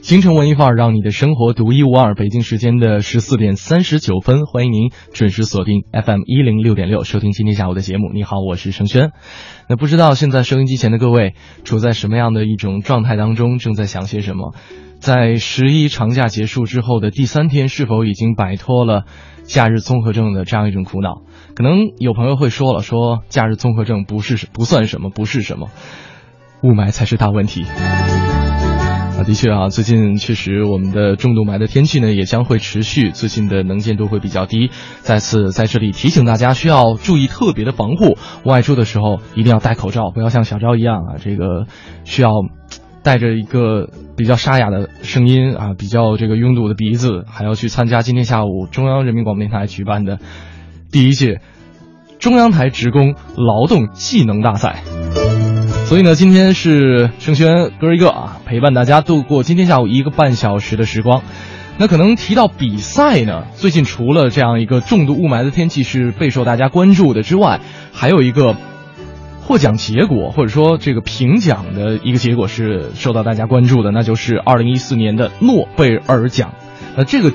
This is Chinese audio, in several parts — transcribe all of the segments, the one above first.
京城文艺范儿，让你的生活独一无二。北京时间的十四点三十九分，欢迎您准时锁定 FM 一零六点六，收听今天下午的节目。你好，我是盛轩。那不知道现在收音机前的各位处在什么样的一种状态当中，正在想些什么？在十一长假结束之后的第三天，是否已经摆脱了假日综合症的这样一种苦恼？可能有朋友会说了，说假日综合症不是不算什么，不是什么，雾霾才是大问题。啊，的确啊，最近确实我们的重度霾的天气呢也将会持续，最近的能见度会比较低。再次在这里提醒大家，需要注意特别的防护，外出的时候一定要戴口罩，不要像小昭一样啊，这个需要带着一个比较沙哑的声音啊，比较这个拥堵的鼻子，还要去参加今天下午中央人民广播电台举办的第一届中央台职工劳动技能大赛。所以呢，今天是盛轩哥一个啊，陪伴大家度过今天下午一个半小时的时光。那可能提到比赛呢，最近除了这样一个重度雾霾的天气是备受大家关注的之外，还有一个获奖结果或者说这个评奖的一个结果是受到大家关注的，那就是二零一四年的诺贝尔奖。那这个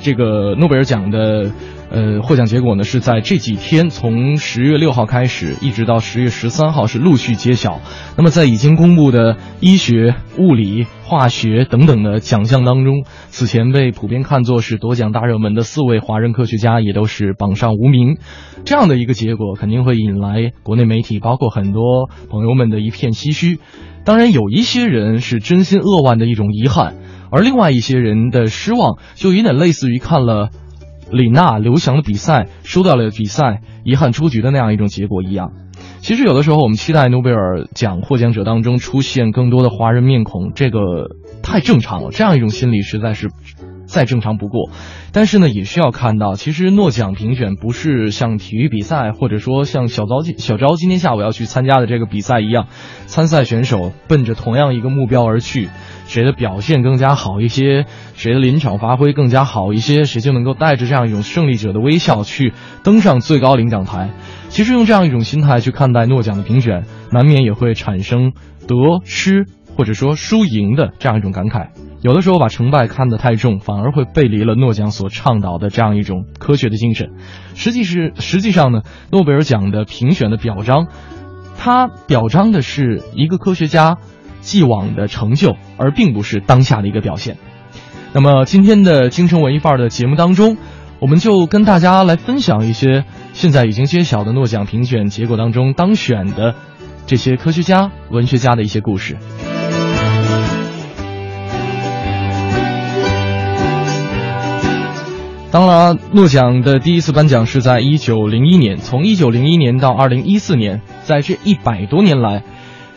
这个诺贝尔奖的。呃，获奖结果呢是在这几天，从十月六号开始，一直到十月十三号是陆续揭晓。那么在已经公布的医学、物理、化学等等的奖项当中，此前被普遍看作是夺奖大热门的四位华人科学家也都是榜上无名。这样的一个结果肯定会引来国内媒体，包括很多朋友们的一片唏嘘。当然，有一些人是真心扼腕的一种遗憾，而另外一些人的失望就有点类似于看了。李娜、刘翔的比赛输掉了比赛，遗憾出局的那样一种结果一样。其实有的时候我们期待诺贝尔奖获奖者当中出现更多的华人面孔，这个太正常了。这样一种心理实在是再正常不过。但是呢，也需要看到，其实诺奖评选不是像体育比赛，或者说像小昭小昭今天下午要去参加的这个比赛一样，参赛选手奔着同样一个目标而去。谁的表现更加好一些，谁的临场发挥更加好一些，谁就能够带着这样一种胜利者的微笑去登上最高领奖台。其实用这样一种心态去看待诺奖的评选，难免也会产生得失或者说输赢的这样一种感慨。有的时候把成败看得太重，反而会背离了诺奖所倡导的这样一种科学的精神。实际是实际上呢，诺贝尔奖的评选的表彰，它表彰的是一个科学家。既往的成就，而并不是当下的一个表现。那么今天的京城文艺范儿的节目当中，我们就跟大家来分享一些现在已经揭晓的诺奖评选结果当中当选的这些科学家、文学家的一些故事。当然，诺奖的第一次颁奖是在一九零一年，从一九零一年到二零一四年，在这一百多年来。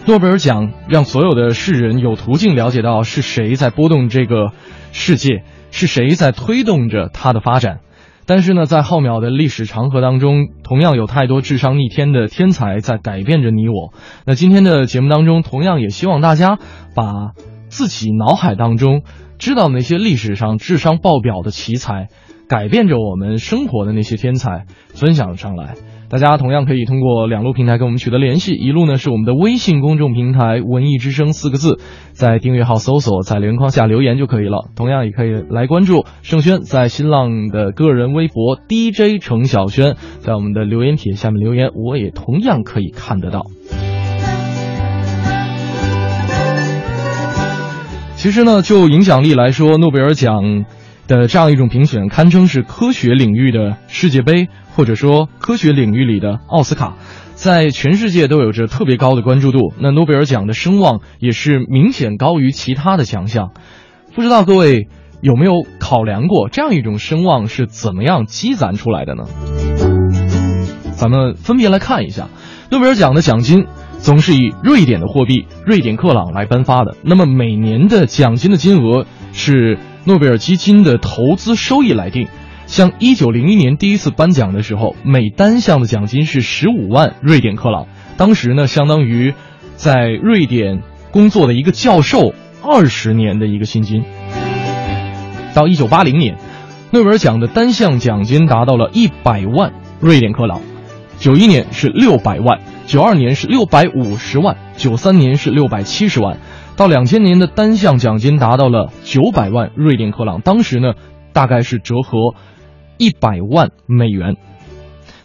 诺贝尔奖让所有的世人有途径了解到是谁在波动这个世界，是谁在推动着它的发展。但是呢，在浩渺的历史长河当中，同样有太多智商逆天的天才在改变着你我。那今天的节目当中，同样也希望大家把自己脑海当中知道那些历史上智商爆表的奇才，改变着我们生活的那些天才分享上来。大家同样可以通过两路平台跟我们取得联系，一路呢是我们的微信公众平台“文艺之声”四个字，在订阅号搜索，在留言框下留言就可以了。同样也可以来关注盛轩在新浪的个人微博 DJ 程小轩，在我们的留言帖下面留言，我也同样可以看得到。其实呢，就影响力来说，诺贝尔奖的这样一种评选，堪称是科学领域的世界杯。或者说，科学领域里的奥斯卡，在全世界都有着特别高的关注度。那诺贝尔奖的声望也是明显高于其他的奖项。不知道各位有没有考量过，这样一种声望是怎么样积攒出来的呢？咱们分别来看一下，诺贝尔奖的奖金总是以瑞典的货币瑞典克朗来颁发的。那么每年的奖金的金额是诺贝尔基金的投资收益来定。像一九零一年第一次颁奖的时候，每单项的奖金是十五万瑞典克朗，当时呢相当于在瑞典工作的一个教授二十年的一个薪金。到一九八零年，诺贝尔奖的单项奖金达到了一百万瑞典克朗，九一年是六百万，九二年是六百五十万，九三年是六百七十万，到两千年的单项奖金达到了九百万瑞典克朗，当时呢，大概是折合一百万美元。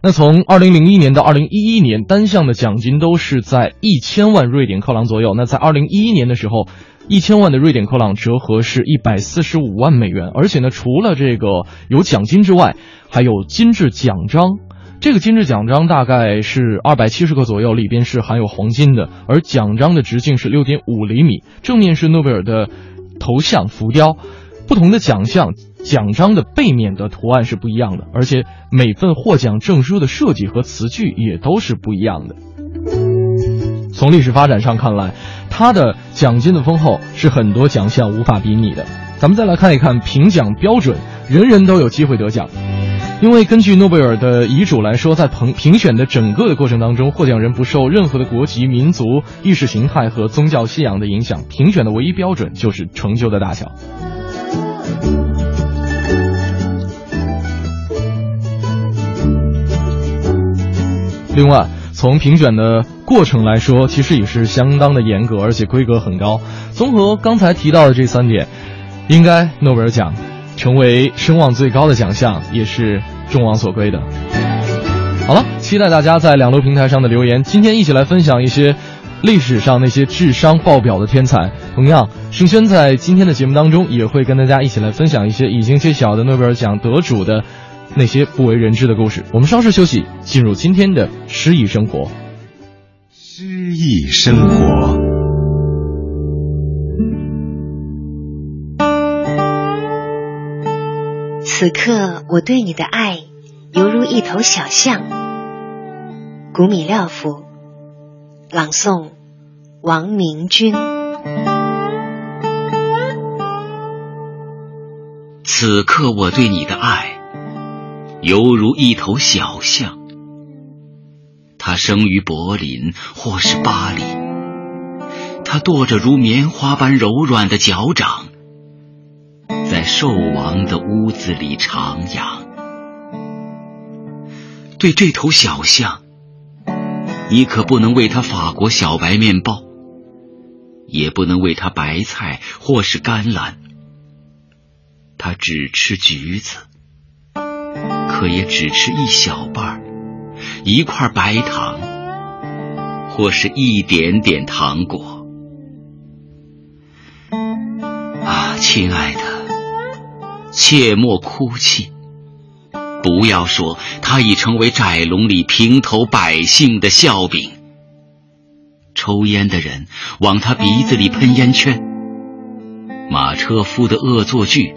那从二零零一年到二零一一年，单项的奖金都是在一千万瑞典克朗左右。那在二零一一年的时候，一千万的瑞典克朗折合是一百四十五万美元。而且呢，除了这个有奖金之外，还有金质奖章。这个金质奖章大概是二百七十克左右，里边是含有黄金的。而奖章的直径是六点五厘米，正面是诺贝尔的头像浮雕。不同的奖项。奖章的背面的图案是不一样的，而且每份获奖证书的设计和词句也都是不一样的。从历史发展上看来，它的奖金的丰厚是很多奖项无法比拟的。咱们再来看一看评奖标准，人人都有机会得奖。因为根据诺贝尔的遗嘱来说，在评评选的整个的过程当中，获奖人不受任何的国籍、民族、意识形态和宗教信仰的影响，评选的唯一标准就是成就的大小。另外，从评选的过程来说，其实也是相当的严格，而且规格很高。综合刚才提到的这三点，应该诺贝尔奖成为声望最高的奖项，也是众望所归的。好了，期待大家在两楼平台上的留言。今天一起来分享一些历史上那些智商爆表的天才。同样，盛轩在今天的节目当中也会跟大家一起来分享一些已经揭晓的诺贝尔奖得主的。那些不为人知的故事。我们稍事休息，进入今天的诗意生活。诗意生活。此刻我对你的爱，犹如一头小象。古米廖夫朗诵，王明君。此刻我对你的爱。犹如一头小象，它生于柏林或是巴黎。它跺着如棉花般柔软的脚掌，在兽王的屋子里徜徉。对这头小象，你可不能喂它法国小白面包，也不能喂它白菜或是甘蓝。它只吃橘子。可也只吃一小半一块白糖，或是一点点糖果。啊，亲爱的，切莫哭泣，不要说他已成为窄笼里平头百姓的笑柄。抽烟的人往他鼻子里喷烟圈，马车夫的恶作剧。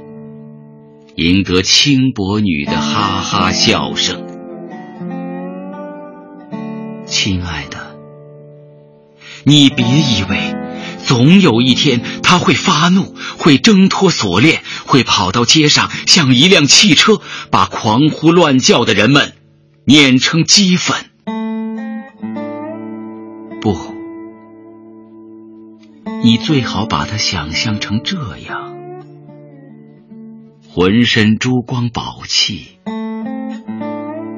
赢得轻薄女的哈哈笑声，亲爱的，你别以为总有一天他会发怒，会挣脱锁链，会跑到街上，像一辆汽车，把狂呼乱叫的人们碾成齑粉。不，你最好把它想象成这样。浑身珠光宝气，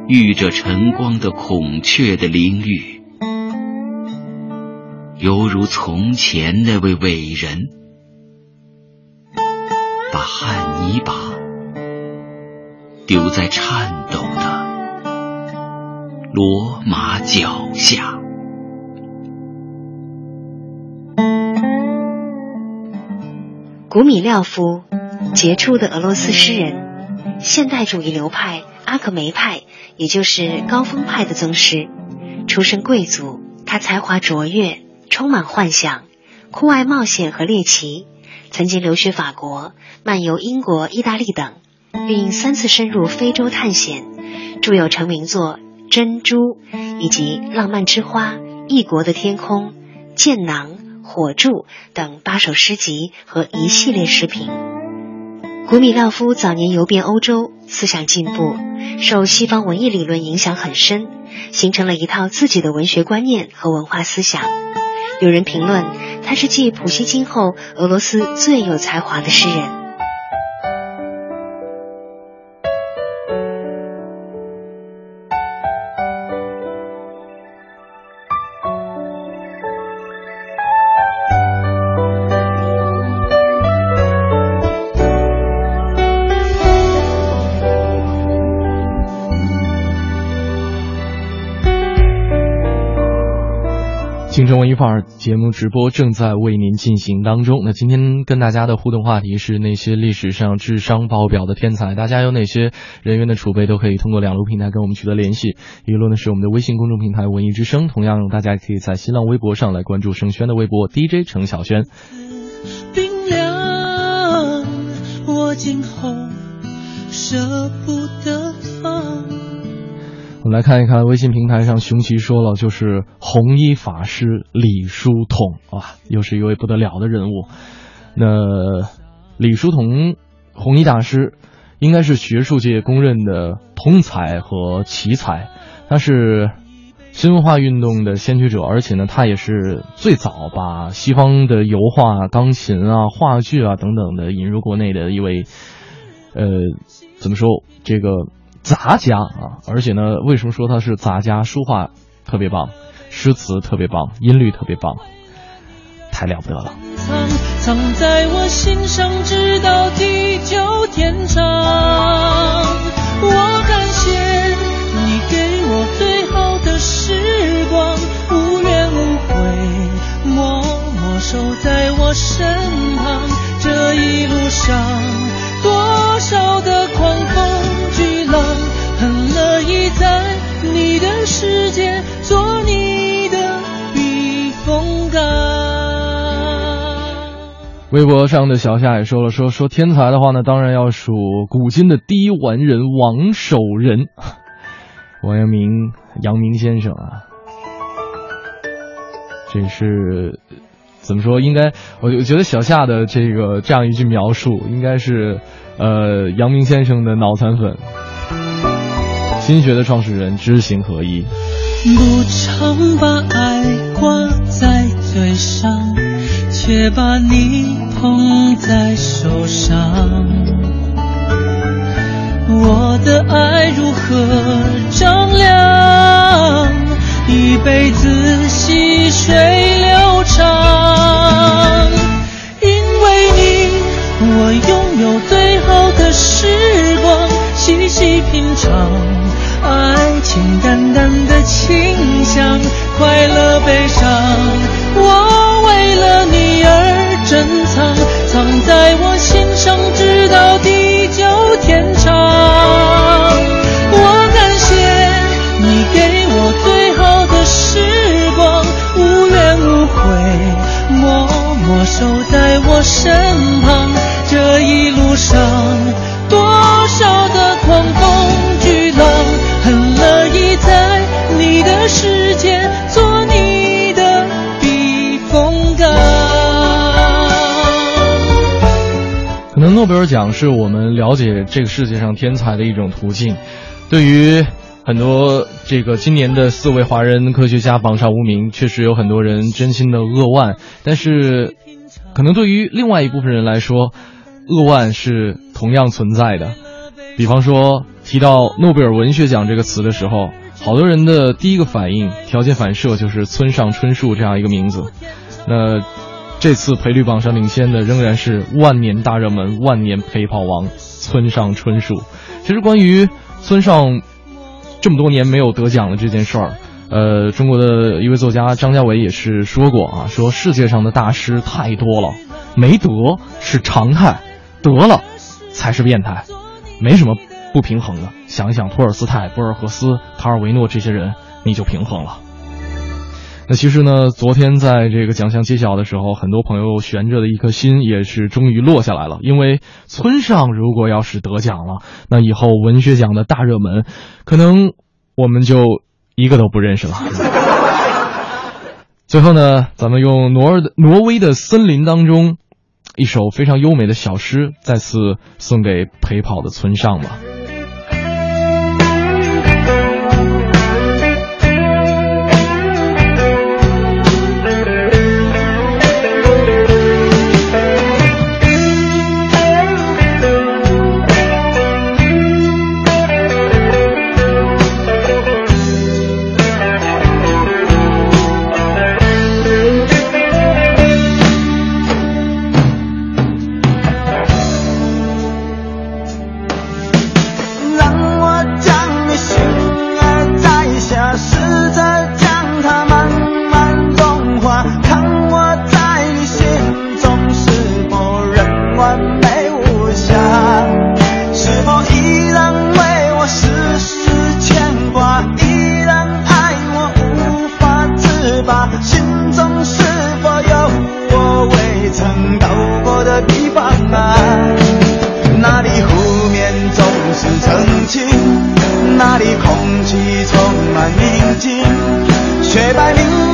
遇着晨光的孔雀的灵玉，犹如从前那位伟人，把汗泥巴丢在颤抖的罗马脚下。古米廖夫。杰出的俄罗斯诗人，现代主义流派阿克梅派，也就是高峰派的宗师。出身贵族，他才华卓越，充满幻想，酷爱冒险和猎奇。曾经留学法国，漫游英国、意大利等，并三次深入非洲探险，著有成名作《珍珠》以及《浪漫之花》《异国的天空》《剑囊》《火柱》等八首诗集和一系列视频。古米廖夫早年游遍欧洲，思想进步，受西方文艺理论影响很深，形成了一套自己的文学观念和文化思想。有人评论他是继普希金后俄罗斯最有才华的诗人。京城文艺范儿节目直播正在为您进行当中。那今天跟大家的互动话题是那些历史上智商爆表的天才，大家有哪些人员的储备都可以通过两路平台跟我们取得联系。一路呢是我们的微信公众平台“文艺之声”，同样大家也可以在新浪微博上来关注盛轩的微博 DJ 程小轩。冰凉，我今后舍不得。我们来看一看微信平台上，熊奇说了，就是红衣法师李叔同啊，又是一位不得了的人物。那李叔同，红衣大师，应该是学术界公认的通才和奇才。他是新文化运动的先驱者，而且呢，他也是最早把西方的油画、钢琴啊、话剧啊等等的引入国内的一位，呃，怎么说这个？杂家啊，而且呢，为什么说他是杂家？书画特别棒，诗词特别棒，音律特别棒，太了不得了。藏藏在我心上，直到地久天长。我感谢你给我最好的时光，无怨无悔，默默守在我身旁。这一路上，多少的狂风。巨浪意在你的世界做你的避风港。微博上的小夏也说了，说说天才的话呢，当然要数古今的第一完人王守仁，王阳明，阳明先生啊，这是怎么说？应该我我觉得小夏的这个这样一句描述，应该是呃阳明先生的脑残粉。心学的创始人知行合一。不常把爱挂在嘴上，却把你捧在手上。我的爱如何丈量？一辈子细水流长。因为你，我拥有最好的时光，细细品尝。爱情淡淡的清香，快乐悲伤，我为了你而珍藏，藏在我心上，直到地久天长。我感谢你给我最好的时光，无怨无悔，默默守在我身旁。这一路上，诺贝尔奖是我们了解这个世界上天才的一种途径。对于很多这个今年的四位华人科学家榜上无名，确实有很多人真心的扼腕。但是，可能对于另外一部分人来说，扼腕是同样存在的。比方说，提到诺贝尔文学奖这个词的时候。好多人的第一个反应、条件反射就是村上春树这样一个名字。那这次赔率榜上领先的仍然是万年大热门、万年陪跑王村上春树。其实关于村上这么多年没有得奖的这件事儿，呃，中国的一位作家张家伟也是说过啊，说世界上的大师太多了，没得是常态，得了才是变态，没什么。不平衡的，想一想托尔斯泰、博尔赫斯、卡尔维诺这些人，你就平衡了。那其实呢，昨天在这个奖项揭晓的时候，很多朋友悬着的一颗心也是终于落下来了。因为村上如果要是得奖了，那以后文学奖的大热门，可能我们就一个都不认识了。最后呢，咱们用挪尔的挪威的森林当中一首非常优美的小诗，再次送给陪跑的村上吧。雪白明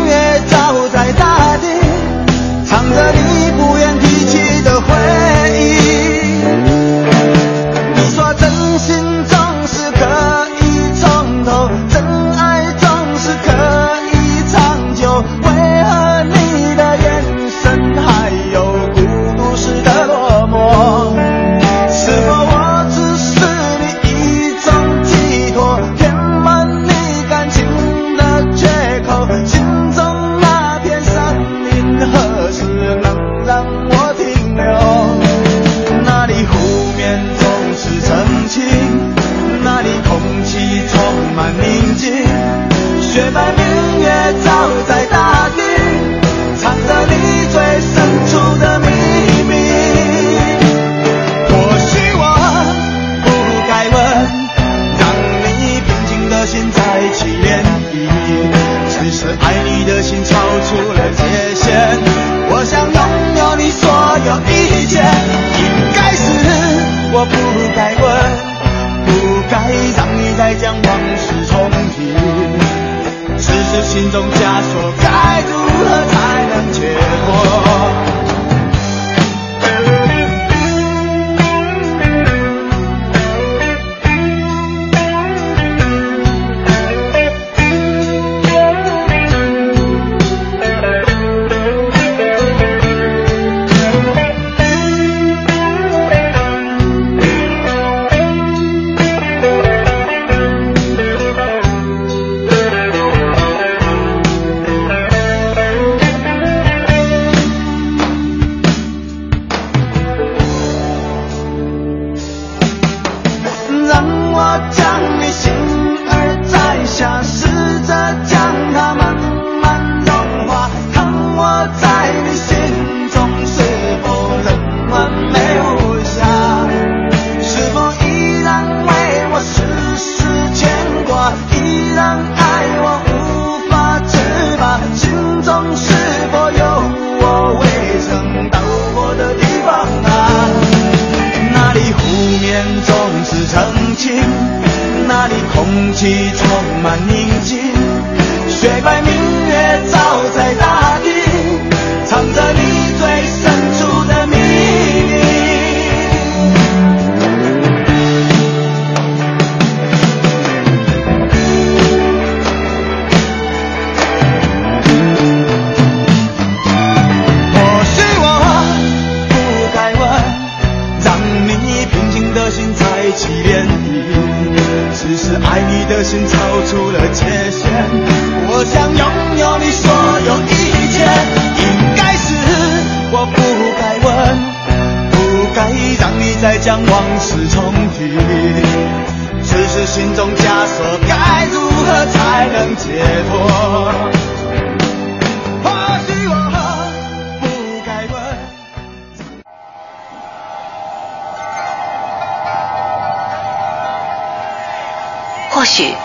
曾经，那里空气充满宁静，雪白明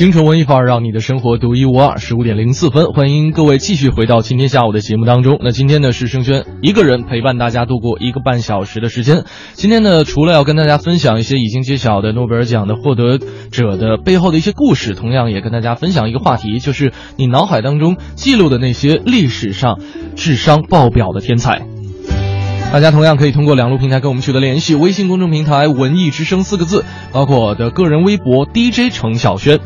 京城文艺范儿，让你的生活独一无二。十五点零四分，欢迎各位继续回到今天下午的节目当中。那今天呢是盛轩一个人陪伴大家度过一个半小时的时间。今天呢，除了要跟大家分享一些已经揭晓的诺贝尔奖的获得者的背后的一些故事，同样也跟大家分享一个话题，就是你脑海当中记录的那些历史上智商爆表的天才。大家同样可以通过两路平台跟我们取得联系，微信公众平台“文艺之声”四个字，包括我的个人微博 DJ 程晓轩。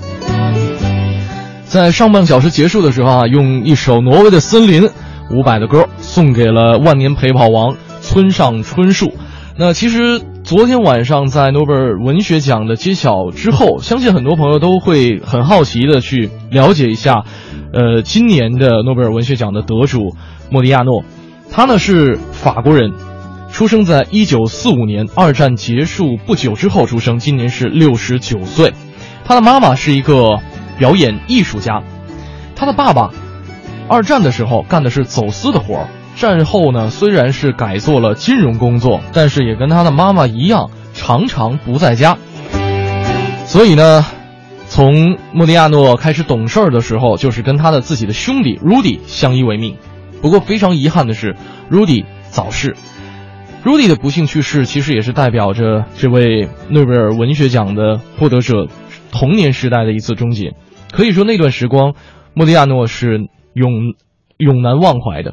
在上半小时结束的时候啊，用一首挪威的森林伍佰的歌送给了万年陪跑王村上春树。那其实昨天晚上在诺贝尔文学奖的揭晓之后，相信很多朋友都会很好奇的去了解一下，呃，今年的诺贝尔文学奖的得主莫迪亚诺，他呢是法国人，出生在一九四五年，二战结束不久之后出生，今年是六十九岁。他的妈妈是一个表演艺术家，他的爸爸二战的时候干的是走私的活儿。战后呢，虽然是改做了金融工作，但是也跟他的妈妈一样，常常不在家。所以呢，从莫迪亚诺开始懂事儿的时候，就是跟他的自己的兄弟 Rudy 相依为命。不过非常遗憾的是，Rudy 早逝。Rudy 的不幸去世，其实也是代表着这位诺贝尔文学奖的获得者童年时代的一次终结。可以说，那段时光，莫迪亚诺是永永难忘怀的。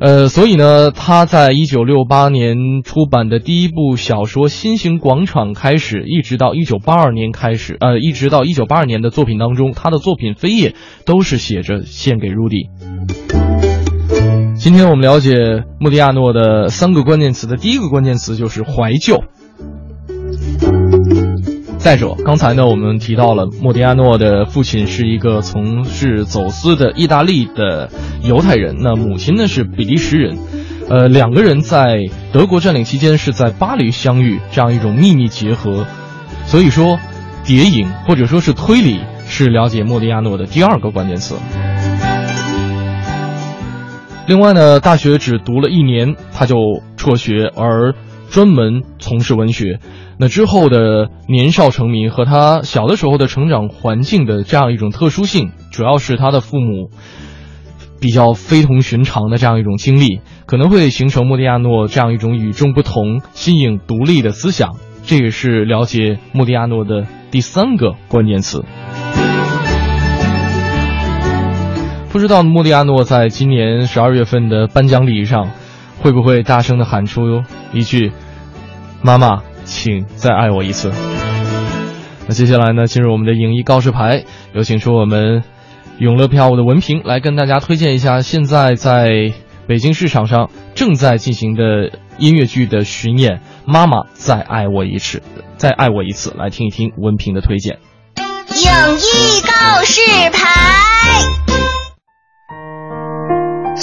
呃，所以呢，他在一九六八年出版的第一部小说《新型广场》开始，一直到一九八二年开始，呃，一直到一九八二年的作品当中，他的作品扉页都是写着献给 Rudy。今天我们了解莫迪亚诺的三个关键词的第一个关键词就是怀旧。再者，刚才呢，我们提到了莫迪亚诺的父亲是一个从事走私的意大利的犹太人，那母亲呢是比利时人，呃，两个人在德国占领期间是在巴黎相遇，这样一种秘密结合，所以说，谍影或者说是推理是了解莫迪亚诺的第二个关键词。另外呢，大学只读了一年，他就辍学，而专门从事文学。那之后的年少成名和他小的时候的成长环境的这样一种特殊性，主要是他的父母比较非同寻常的这样一种经历，可能会形成莫迪亚诺这样一种与众不同、新颖独立的思想。这也是了解莫迪亚诺的第三个关键词。不知道莫迪亚诺在今年十二月份的颁奖礼上，会不会大声的喊出一句：“妈妈。”请再爱我一次。那接下来呢，进入我们的影艺告示牌，有请出我们永乐票务的文凭来跟大家推荐一下现在在北京市场上正在进行的音乐剧的巡演《妈妈再爱我一次》，再爱我一次，来听一听文凭的推荐。影艺告示牌。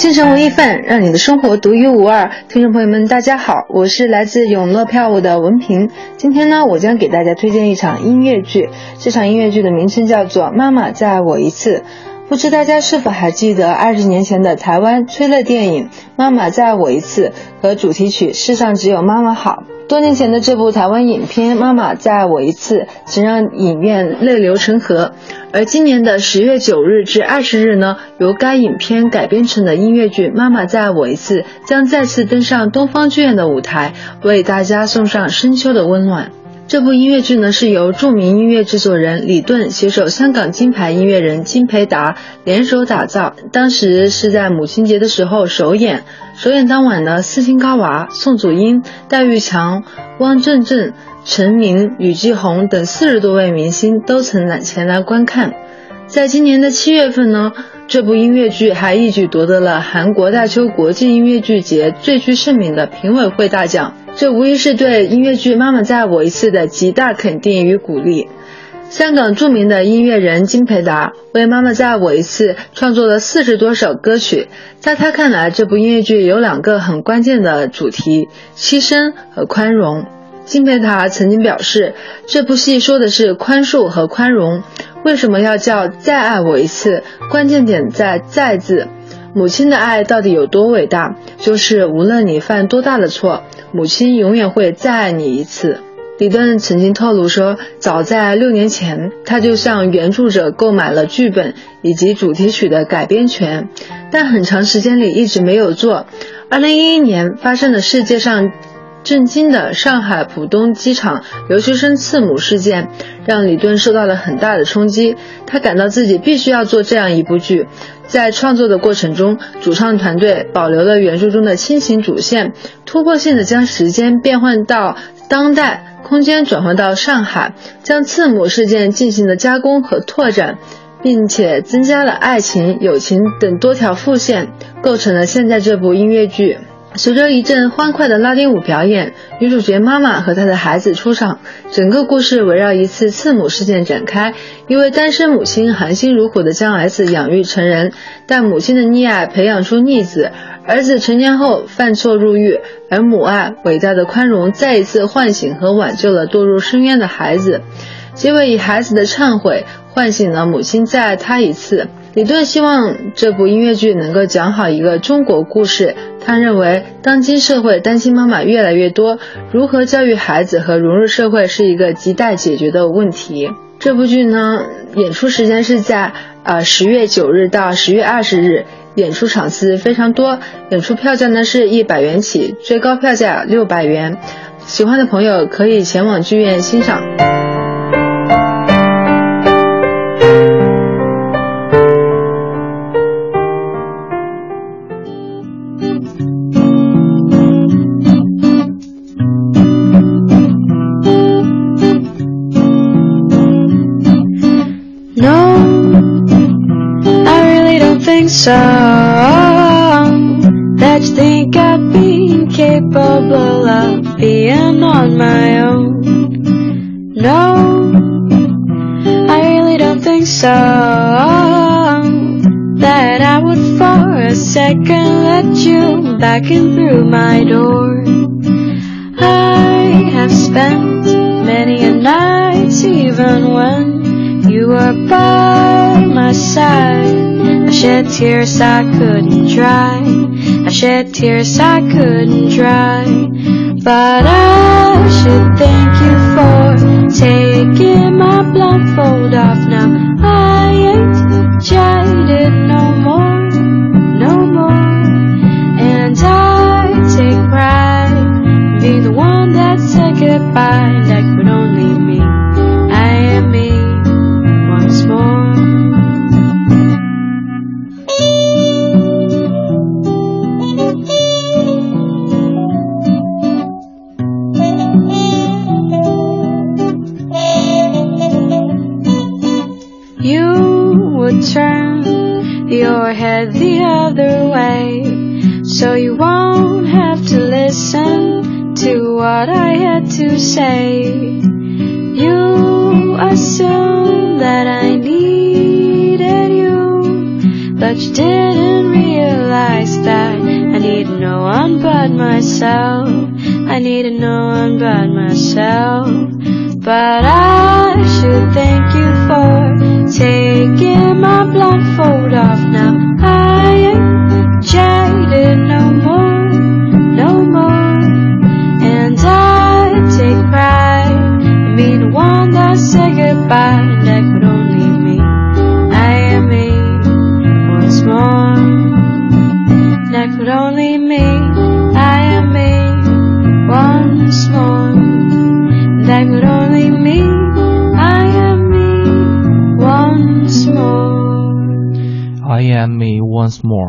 京城文艺范，让你的生活独一无二。听众朋友们，大家好，我是来自永乐票务的文平。今天呢，我将给大家推荐一场音乐剧。这场音乐剧的名称叫做《妈妈再爱我一次》。不知大家是否还记得二十年前的台湾催泪电影《妈妈再爱我一次》和主题曲《世上只有妈妈好》？多年前的这部台湾影片《妈妈再爱我一次》，曾让影院泪流成河。而今年的十月九日至二十日呢，由该影片改编成的音乐剧《妈妈再爱我一次》将再次登上东方剧院的舞台，为大家送上深秋的温暖。这部音乐剧呢，是由著名音乐制作人李顿携手香港金牌音乐人金培达联手打造。当时是在母亲节的时候首演，首演当晚呢，斯琴高娃、宋祖英、戴玉强、汪正正、陈明、吕继红等四十多位明星都曾来前来观看。在今年的七月份呢，这部音乐剧还一举夺得了韩国大邱国际音乐剧节最具盛名的评委会大奖。这无疑是对音乐剧《妈妈再爱我一次》的极大肯定与鼓励。香港著名的音乐人金培达为《妈妈再爱我一次》创作了四十多首歌曲。在他看来，这部音乐剧有两个很关键的主题：牺牲和宽容。金培达曾经表示，这部戏说的是宽恕和宽容。为什么要叫再爱我一次？关键点在“再”字。母亲的爱到底有多伟大？就是无论你犯多大的错。母亲永远会再爱你一次。李顿曾经透露说，早在六年前，他就向原著者购买了剧本以及主题曲的改编权，但很长时间里一直没有做。二零一一年发生了世界上震惊的上海浦东机场留学生刺母事件，让李顿受到了很大的冲击。他感到自己必须要做这样一部剧。在创作的过程中，主创团队保留了原著中的亲情主线，突破性的将时间变换到当代，空间转换到上海，将刺母事件进行了加工和拓展，并且增加了爱情、友情等多条副线，构成了现在这部音乐剧。随着一阵欢快的拉丁舞表演，女主角妈妈和她的孩子出场。整个故事围绕一次次母事件展开。一位单身母亲含辛茹苦地将儿子养育成人，但母亲的溺爱培养出逆子。儿子成年后犯错入狱，而母爱伟大的宽容再一次唤醒和挽救了堕入深渊的孩子。结尾以孩子的忏悔唤醒了母亲再爱他一次。李顿希望这部音乐剧能够讲好一个中国故事。他认为，当今社会单亲妈妈越来越多，如何教育孩子和融入社会是一个亟待解决的问题。这部剧呢，演出时间是在呃十月九日到十月二十日，演出场次非常多，演出票价呢是一百元起，最高票价六百元。喜欢的朋友可以前往剧院欣赏。So that you think I'd be capable of being on my own. No, I really don't think so. That I would for a second let you back in through my door. Shed tears I couldn't dry. I shed tears I couldn't dry. But I should thank you for taking my blindfold off now. I ain't jaded no more, no more. And I take pride being the one that said goodbye.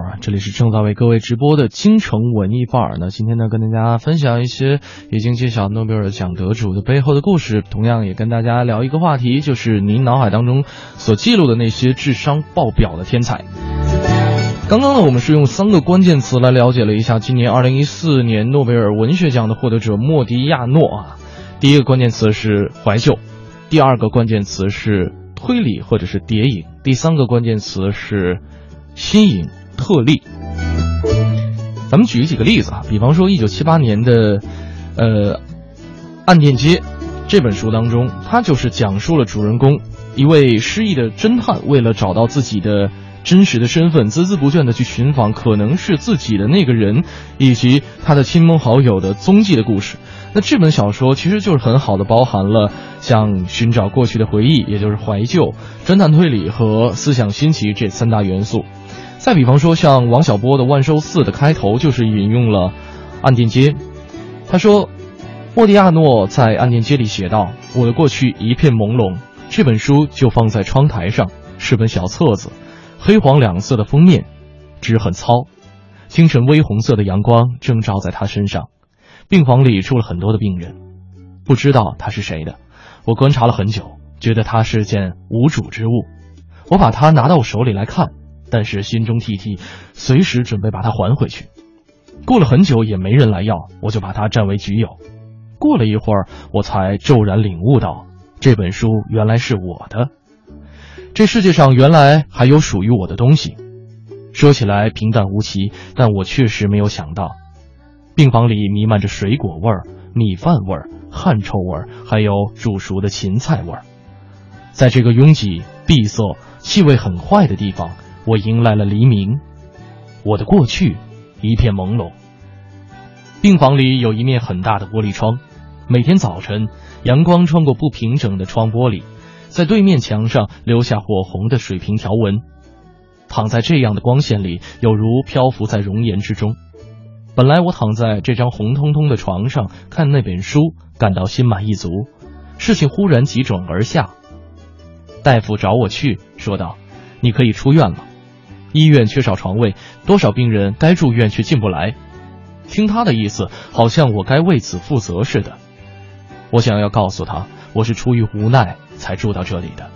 啊。这里是正在为各位直播的京城文艺范儿。那今天呢，跟大家分享一些已经揭晓诺贝尔奖得主的背后的故事，同样也跟大家聊一个话题，就是您脑海当中所记录的那些智商爆表的天才。刚刚呢，我们是用三个关键词来了解了一下今年二零一四年诺贝尔文学奖的获得者莫迪亚诺啊。第一个关键词是怀旧，第二个关键词是推理或者是谍影，第三个关键词是新颖特例。咱们举几个例子啊，比方说一九七八年的，呃，《暗电街》这本书当中，它就是讲述了主人公一位失忆的侦探，为了找到自己的真实的身份，孜孜不倦的去寻访可能是自己的那个人，以及他的亲朋好友的踪迹的故事。那这本小说其实就是很好的包含了像寻找过去的回忆，也就是怀旧、侦探推理和思想新奇这三大元素。再比方说，像王小波的《万寿寺》的开头就是引用了《暗电街》，他说：“莫迪亚诺在《暗电街》里写道：‘我的过去一片朦胧，这本书就放在窗台上，是本小册子，黑黄两色的封面，纸很糙，清晨微红色的阳光正照在他身上。’病房里住了很多的病人，不知道他是谁的。我观察了很久，觉得他是件无主之物。我把它拿到我手里来看，但是心中涕涕，随时准备把它还回去。过了很久也没人来要，我就把它占为己有。过了一会儿，我才骤然领悟到，这本书原来是我的。这世界上原来还有属于我的东西。说起来平淡无奇，但我确实没有想到，病房里弥漫着水果味儿、米饭味儿、汗臭味儿，还有煮熟的芹菜味儿。在这个拥挤、闭塞、气味很坏的地方，我迎来了黎明。我的过去一片朦胧。病房里有一面很大的玻璃窗，每天早晨，阳光穿过不平整的窗玻璃，在对面墙上留下火红的水平条纹。躺在这样的光线里，有如漂浮在熔岩之中。本来我躺在这张红彤彤的床上看那本书，感到心满意足。事情忽然急转而下，大夫找我去，说道：“你可以出院了。医院缺少床位，多少病人该住院却进不来。”听他的意思，好像我该为此负责似的。我想要告诉他，我是出于无奈才住到这里的，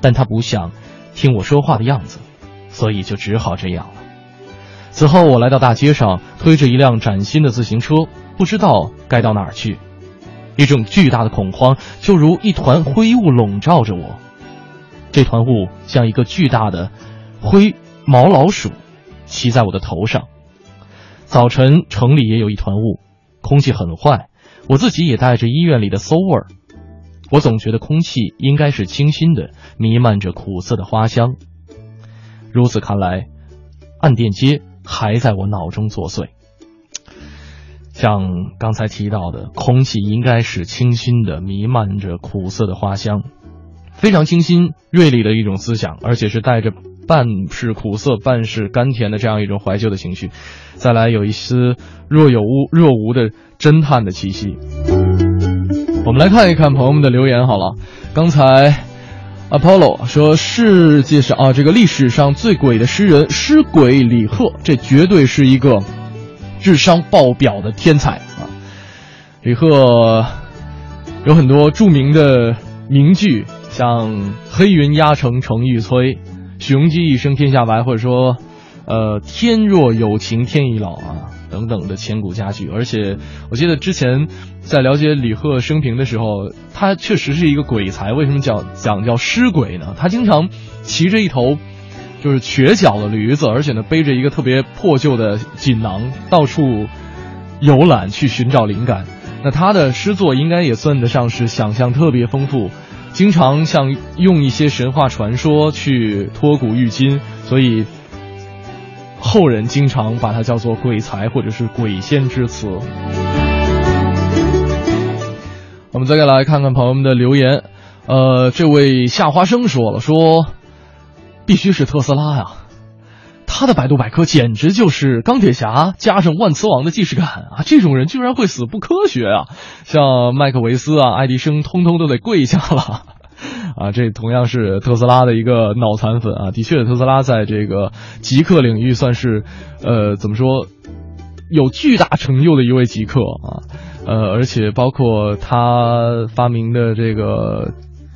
但他不像听我说话的样子。所以就只好这样了。此后，我来到大街上，推着一辆崭新的自行车，不知道该到哪儿去。一种巨大的恐慌，就如一团灰雾笼罩着我。这团雾像一个巨大的灰毛老鼠，骑在我的头上。早晨，城里也有一团雾，空气很坏，我自己也带着医院里的馊味儿。我总觉得空气应该是清新的，弥漫着苦涩的花香。如此看来，暗电街还在我脑中作祟。像刚才提到的，空气应该是清新的，弥漫着苦涩的花香，非常清新锐利的一种思想，而且是带着半是苦涩、半是甘甜的这样一种怀旧的情绪。再来有一丝若有无若无的侦探的气息。我们来看一看朋友们的留言好了，刚才。Apollo 说：“世界上啊，这个历史上最鬼的诗人诗鬼李贺，这绝对是一个智商爆表的天才啊！李贺有很多著名的名句，像‘黑云压城城欲摧，雄鸡一声天下白’，或者说‘呃，天若有情天亦老’啊。”等等的千古佳句，而且我记得之前在了解李贺生平的时候，他确实是一个鬼才。为什么叫讲叫诗鬼呢？他经常骑着一头就是瘸脚的驴子，而且呢背着一个特别破旧的锦囊，到处游览去寻找灵感。那他的诗作应该也算得上是想象特别丰富，经常像用一些神话传说去托古喻今，所以。后人经常把它叫做鬼才或者是鬼仙之词。我们再来看看朋友们的留言，呃，这位夏花生说了，说必须是特斯拉呀，他的百度百科简直就是钢铁侠加上万磁王的既视感啊！这种人居然会死，不科学啊！像麦克维斯啊、爱迪生，通通都得跪下了。啊，这同样是特斯拉的一个脑残粉啊！的确，特斯拉在这个极客领域算是，呃，怎么说，有巨大成就的一位极客啊。呃，而且包括他发明的这个，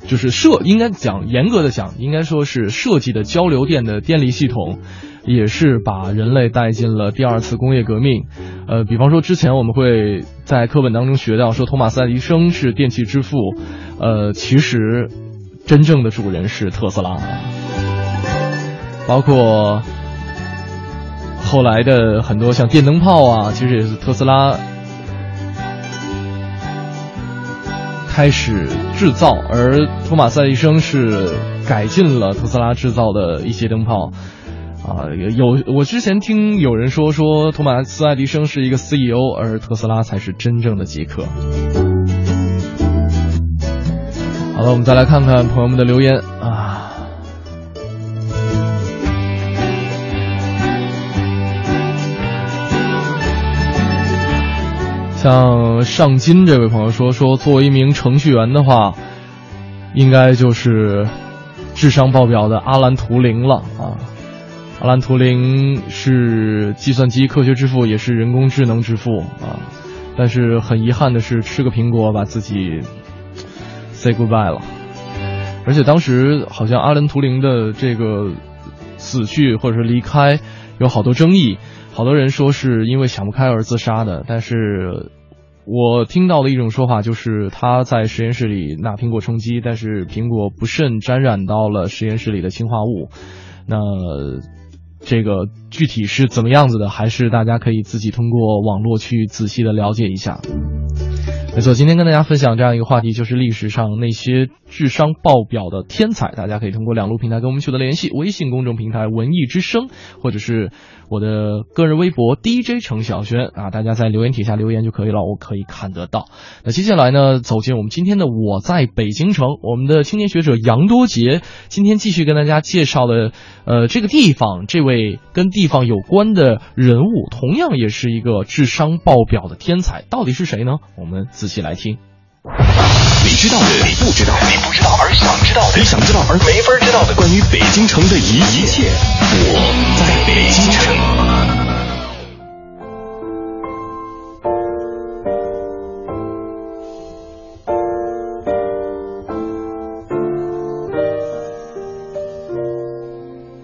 就是设，应该讲严格的讲，应该说是设计的交流电的电力系统，也是把人类带进了第二次工业革命。呃，比方说之前我们会在课本当中学到说，托马斯爱迪生是电器之父。呃，其实，真正的主人是特斯拉，包括后来的很多像电灯泡啊，其实也是特斯拉开始制造，而托马斯·爱迪生是改进了特斯拉制造的一些灯泡。啊，有我之前听有人说，说托马斯·爱迪生是一个 CEO，而特斯拉才是真正的极客。好了，我们再来看看朋友们的留言啊。像上金这位朋友说，说作为一名程序员的话，应该就是智商爆表的阿兰图灵了。阿兰图灵是计算机科学之父，也是人工智能之父啊。但是很遗憾的是，吃个苹果把自己。Say goodbye 了，而且当时好像阿兰图灵的这个死去或者是离开，有好多争议，好多人说是因为想不开而自杀的，但是。我听到的一种说法就是他在实验室里拿苹果充饥，但是苹果不慎沾染到了实验室里的氰化物。那这个具体是怎么样子的，还是大家可以自己通过网络去仔细的了解一下。没错，今天跟大家分享这样一个话题，就是历史上那些智商爆表的天才。大家可以通过两路平台跟我们取得联系：微信公众平台“文艺之声”，或者是我的个人微博 DJ 程晓轩啊。大家在留言底下留言就可以了，我可以看得到。那接下来呢，走进我们今天的“我在北京城”，我们的青年学者杨多杰今天继续跟大家介绍的，呃，这个地方，这位跟地方有关的人物，同样也是一个智商爆表的天才，到底是谁呢？我们。仔细来听，你知道的，你不知道，你不知道而想知道的，你想知道而没法知道的关于北京城的一一切。我在北京城。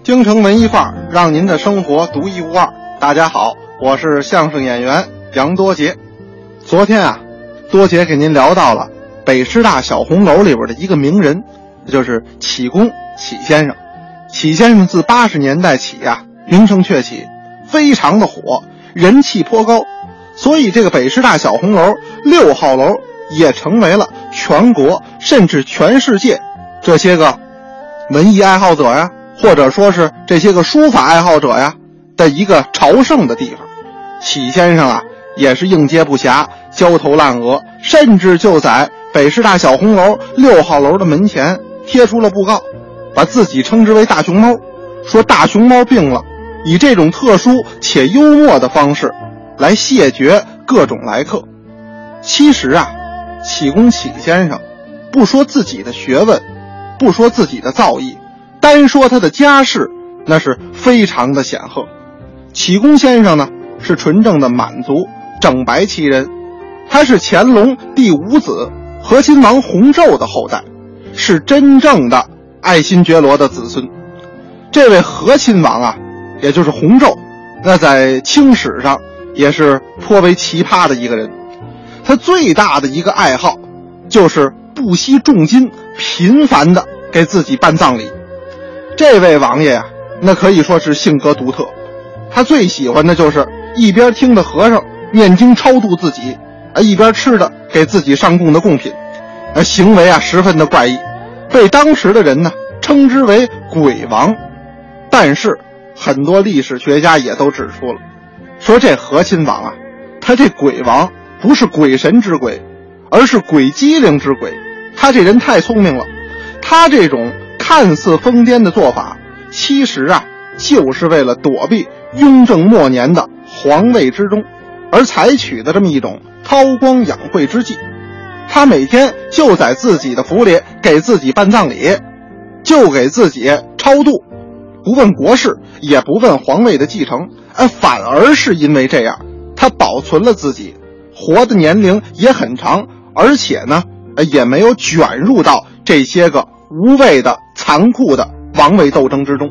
京城文艺范儿，让您的生活独一无二。大家好，我是相声演员杨多杰。昨天啊。多杰给您聊到了北师大小红楼里边的一个名人，就是启功启先生。启先生自八十年代起呀，名声鹊起，非常的火，人气颇高，所以这个北师大小红楼六号楼也成为了全国甚至全世界这些个文艺爱好者呀，或者说是这些个书法爱好者呀的一个朝圣的地方。启先生啊，也是应接不暇。焦头烂额，甚至就在北师大小红楼六号楼的门前贴出了布告，把自己称之为大熊猫，说大熊猫病了，以这种特殊且幽默的方式来谢绝各种来客。其实啊，启功启先生，不说自己的学问，不说自己的造诣，单说他的家世，那是非常的显赫。启功先生呢，是纯正的满族整白旗人。他是乾隆第五子和亲王弘昼的后代，是真正的爱新觉罗的子孙。这位和亲王啊，也就是弘昼，那在清史上也是颇为奇葩的一个人。他最大的一个爱好，就是不惜重金频繁的给自己办葬礼。这位王爷呀，那可以说是性格独特。他最喜欢的就是一边听着和尚念经超度自己。啊，一边吃着给自己上供的贡品，啊，行为啊十分的怪异，被当时的人呢称之为“鬼王”。但是很多历史学家也都指出了，说这和亲王啊，他这鬼王不是鬼神之鬼，而是鬼机灵之鬼。他这人太聪明了，他这种看似疯癫的做法，其实啊就是为了躲避雍正末年的皇位之中，而采取的这么一种。韬光养晦之计，他每天就在自己的府里给自己办葬礼，就给自己超度，不问国事，也不问皇位的继承，哎，反而是因为这样，他保存了自己，活的年龄也很长，而且呢，也没有卷入到这些个无谓的、残酷的王位斗争之中。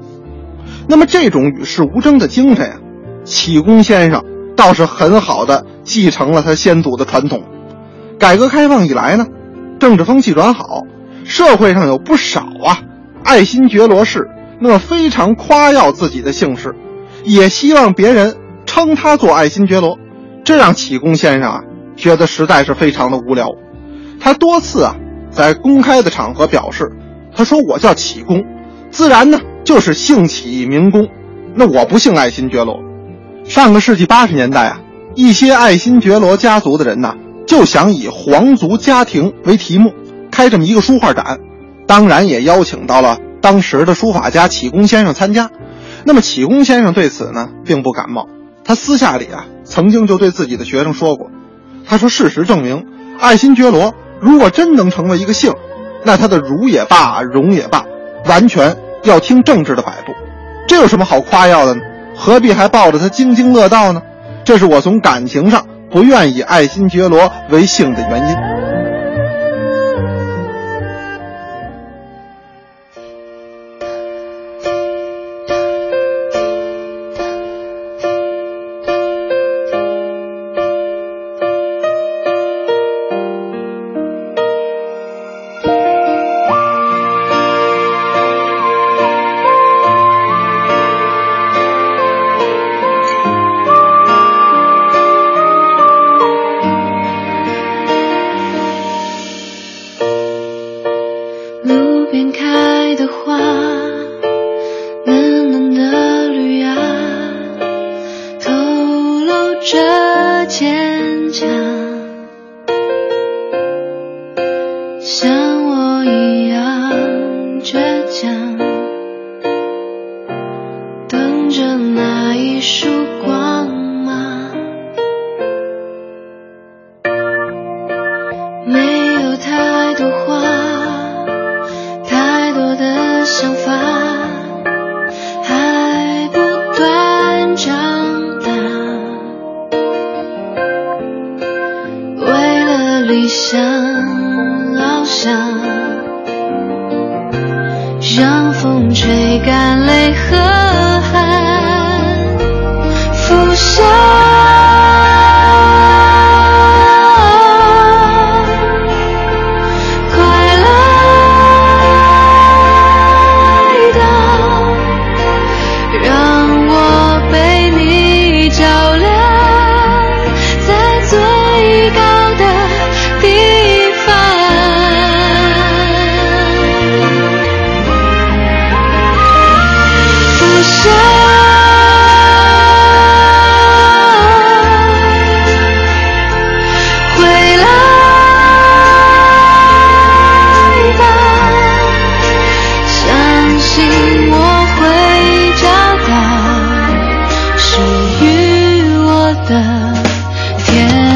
那么，这种与世无争的精神啊，启功先生。倒是很好的继承了他先祖的传统。改革开放以来呢，政治风气转好，社会上有不少啊爱新觉罗氏，那么非常夸耀自己的姓氏，也希望别人称他做爱新觉罗，这让启功先生啊觉得实在是非常的无聊。他多次啊在公开的场合表示，他说我叫启功，自然呢就是姓启名功，那我不姓爱新觉罗。上个世纪八十年代啊，一些爱新觉罗家族的人呢，就想以皇族家庭为题目开这么一个书画展，当然也邀请到了当时的书法家启功先生参加。那么启功先生对此呢，并不感冒。他私下里啊，曾经就对自己的学生说过：“他说，事实证明，爱新觉罗如果真能成为一个姓，那他的儒也罢，荣也罢，完全要听政治的摆布。这有什么好夸耀的呢？”何必还抱着他津津乐道呢？这是我从感情上不愿以爱新觉罗为姓的原因。的天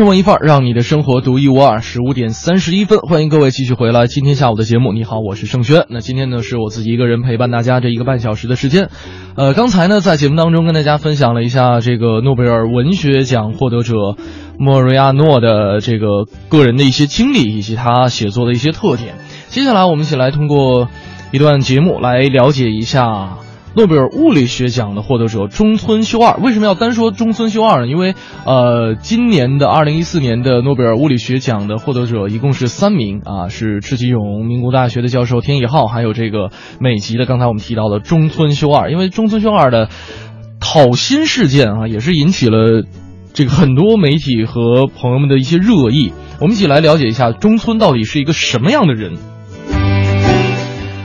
京城文艺范儿，让你的生活独一无二。十五点三十一分，欢迎各位继续回来。今天下午的节目，你好，我是盛轩。那今天呢，是我自己一个人陪伴大家这一个半小时的时间。呃，刚才呢，在节目当中跟大家分享了一下这个诺贝尔文学奖获得者莫瑞亚诺的这个个人的一些经历，以及他写作的一些特点。接下来，我们一起来通过一段节目来了解一下。诺贝尔物理学奖的获得者中村修二，为什么要单说中村修二呢？因为，呃，今年的二零一四年的诺贝尔物理学奖的获得者一共是三名啊，是赤崎勇名古大学的教授天野浩，还有这个美籍的刚才我们提到的中村修二。因为中村修二的讨薪事件啊，也是引起了这个很多媒体和朋友们的一些热议。我们一起来了解一下中村到底是一个什么样的人。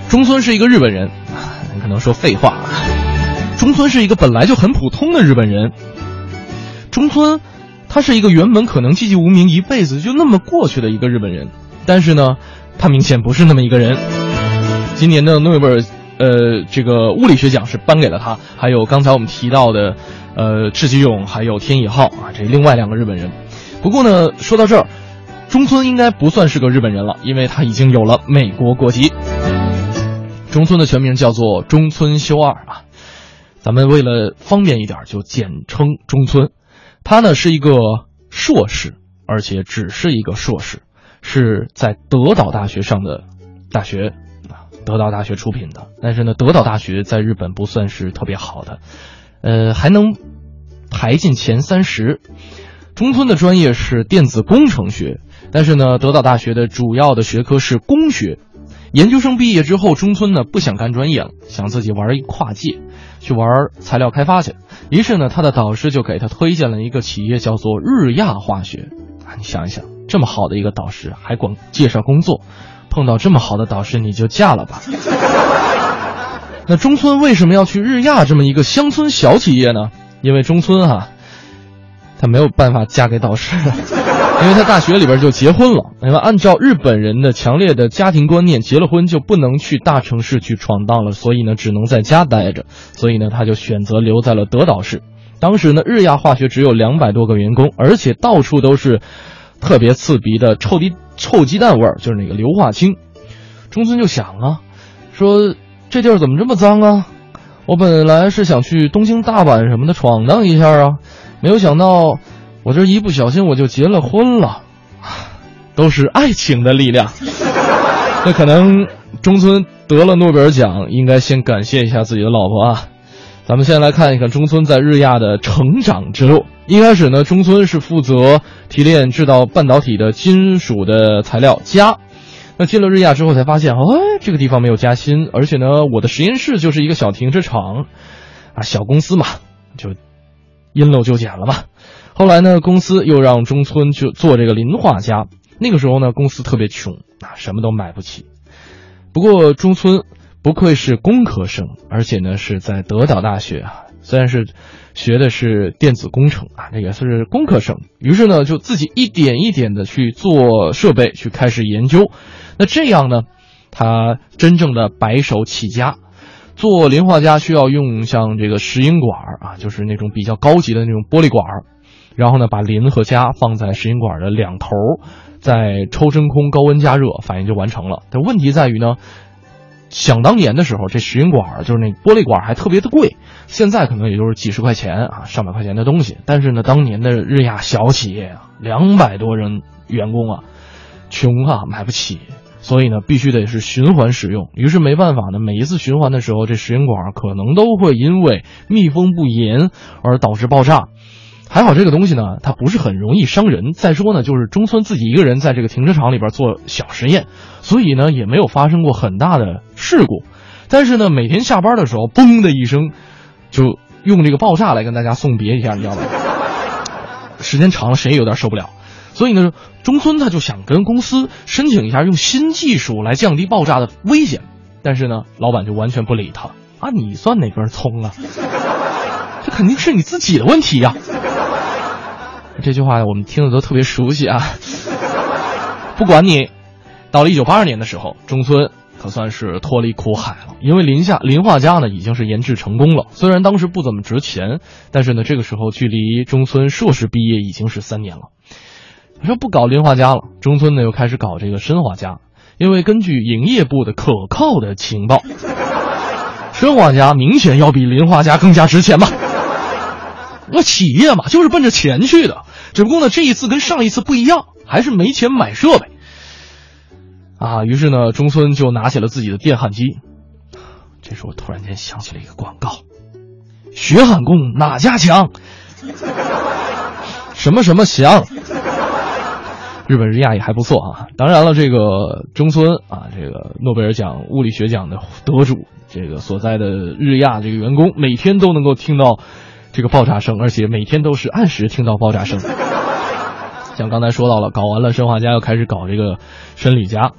中村是一个日本人。可能说废话，中村是一个本来就很普通的日本人。中村，他是一个原本可能寂寂无名一辈子就那么过去的一个日本人，但是呢，他明显不是那么一个人。今年的诺贝尔，呃，这个物理学奖是颁给了他，还有刚才我们提到的，呃，赤崎勇还有天野浩啊，这另外两个日本人。不过呢，说到这儿，中村应该不算是个日本人了，因为他已经有了美国国籍。中村的全名叫做中村修二啊，咱们为了方便一点，就简称中村。他呢是一个硕士，而且只是一个硕士，是在德岛大学上的大学，啊，德岛大学出品的。但是呢，德岛大学在日本不算是特别好的，呃，还能排进前三十。中村的专业是电子工程学，但是呢，德岛大学的主要的学科是工学。研究生毕业之后，中村呢不想干专业了，想自己玩一跨界，去玩材料开发去。于是呢，他的导师就给他推荐了一个企业，叫做日亚化学。啊，你想一想，这么好的一个导师，还管介绍工作，碰到这么好的导师，你就嫁了吧。那中村为什么要去日亚这么一个乡村小企业呢？因为中村啊，他没有办法嫁给导师，因为他大学里边就结婚了。那么按照日本人的强烈的家庭观念，结了婚就不能去大城市去闯荡了，所以呢，只能在家待着。所以呢，他就选择留在了德岛市。当时呢，日亚化学只有两百多个员工，而且到处都是特别刺鼻的臭鸡臭鸡蛋味儿，就是那个硫化氢。中村就想啊，说这地儿怎么这么脏啊？我本来是想去东京、大阪什么的闯荡一下啊。没有想到，我这一不小心我就结了婚了，都是爱情的力量。那可能中村得了诺贝尔奖，应该先感谢一下自己的老婆啊。咱们先来看一看中村在日亚的成长之路。一开始呢，中村是负责提炼制造半导体的金属的材料镓。那进了日亚之后才发现，哎，这个地方没有加薪，而且呢，我的实验室就是一个小停车场，啊，小公司嘛，就。因陋就简了吧。后来呢，公司又让中村去做这个磷化镓。那个时候呢，公司特别穷啊，什么都买不起。不过中村不愧是工科生，而且呢是在德岛大学啊，虽然是学的是电子工程啊，这也算是工科生。于是呢，就自己一点一点的去做设备，去开始研究。那这样呢，他真正的白手起家。做磷化镓需要用像这个石英管啊，就是那种比较高级的那种玻璃管然后呢，把磷和镓放在石英管的两头，再抽真空高温加热，反应就完成了。但问题在于呢，想当年的时候，这石英管就是那玻璃管还特别的贵，现在可能也就是几十块钱啊，上百块钱的东西。但是呢，当年的日亚小企业啊，两百多人员工啊，穷啊，买不起。所以呢，必须得是循环使用。于是没办法呢，每一次循环的时候，这石英管可能都会因为密封不严而导致爆炸。还好这个东西呢，它不是很容易伤人。再说呢，就是中村自己一个人在这个停车场里边做小实验，所以呢也没有发生过很大的事故。但是呢，每天下班的时候，嘣的一声，就用这个爆炸来跟大家送别一下，你知道吗？时间长了，谁也有点受不了。所以呢，中村他就想跟公司申请一下用新技术来降低爆炸的危险，但是呢，老板就完全不理他啊！你算哪根葱啊？这肯定是你自己的问题呀！这句话我们听的都特别熟悉啊。不管你，到了一九八二年的时候，中村可算是脱离苦海了，因为磷下磷化镓呢已经是研制成功了。虽然当时不怎么值钱，但是呢，这个时候距离中村硕士毕业已经是三年了。说不搞磷化镓了，中村呢又开始搞这个砷化镓，因为根据营业部的可靠的情报，砷化镓明显要比磷化镓更加值钱嘛。那企业嘛，就是奔着钱去的，只不过呢这一次跟上一次不一样，还是没钱买设备。啊，于是呢中村就拿起了自己的电焊机。这时候突然间想起了一个广告：学焊工哪家强？什么什么强？日本日亚也还不错啊，当然了，这个中村啊，这个诺贝尔奖物理学奖的得主，这个所在的日亚这个员工，每天都能够听到这个爆炸声，而且每天都是按时听到爆炸声。像刚才说到了，搞完了生化家又开始搞这个生理家，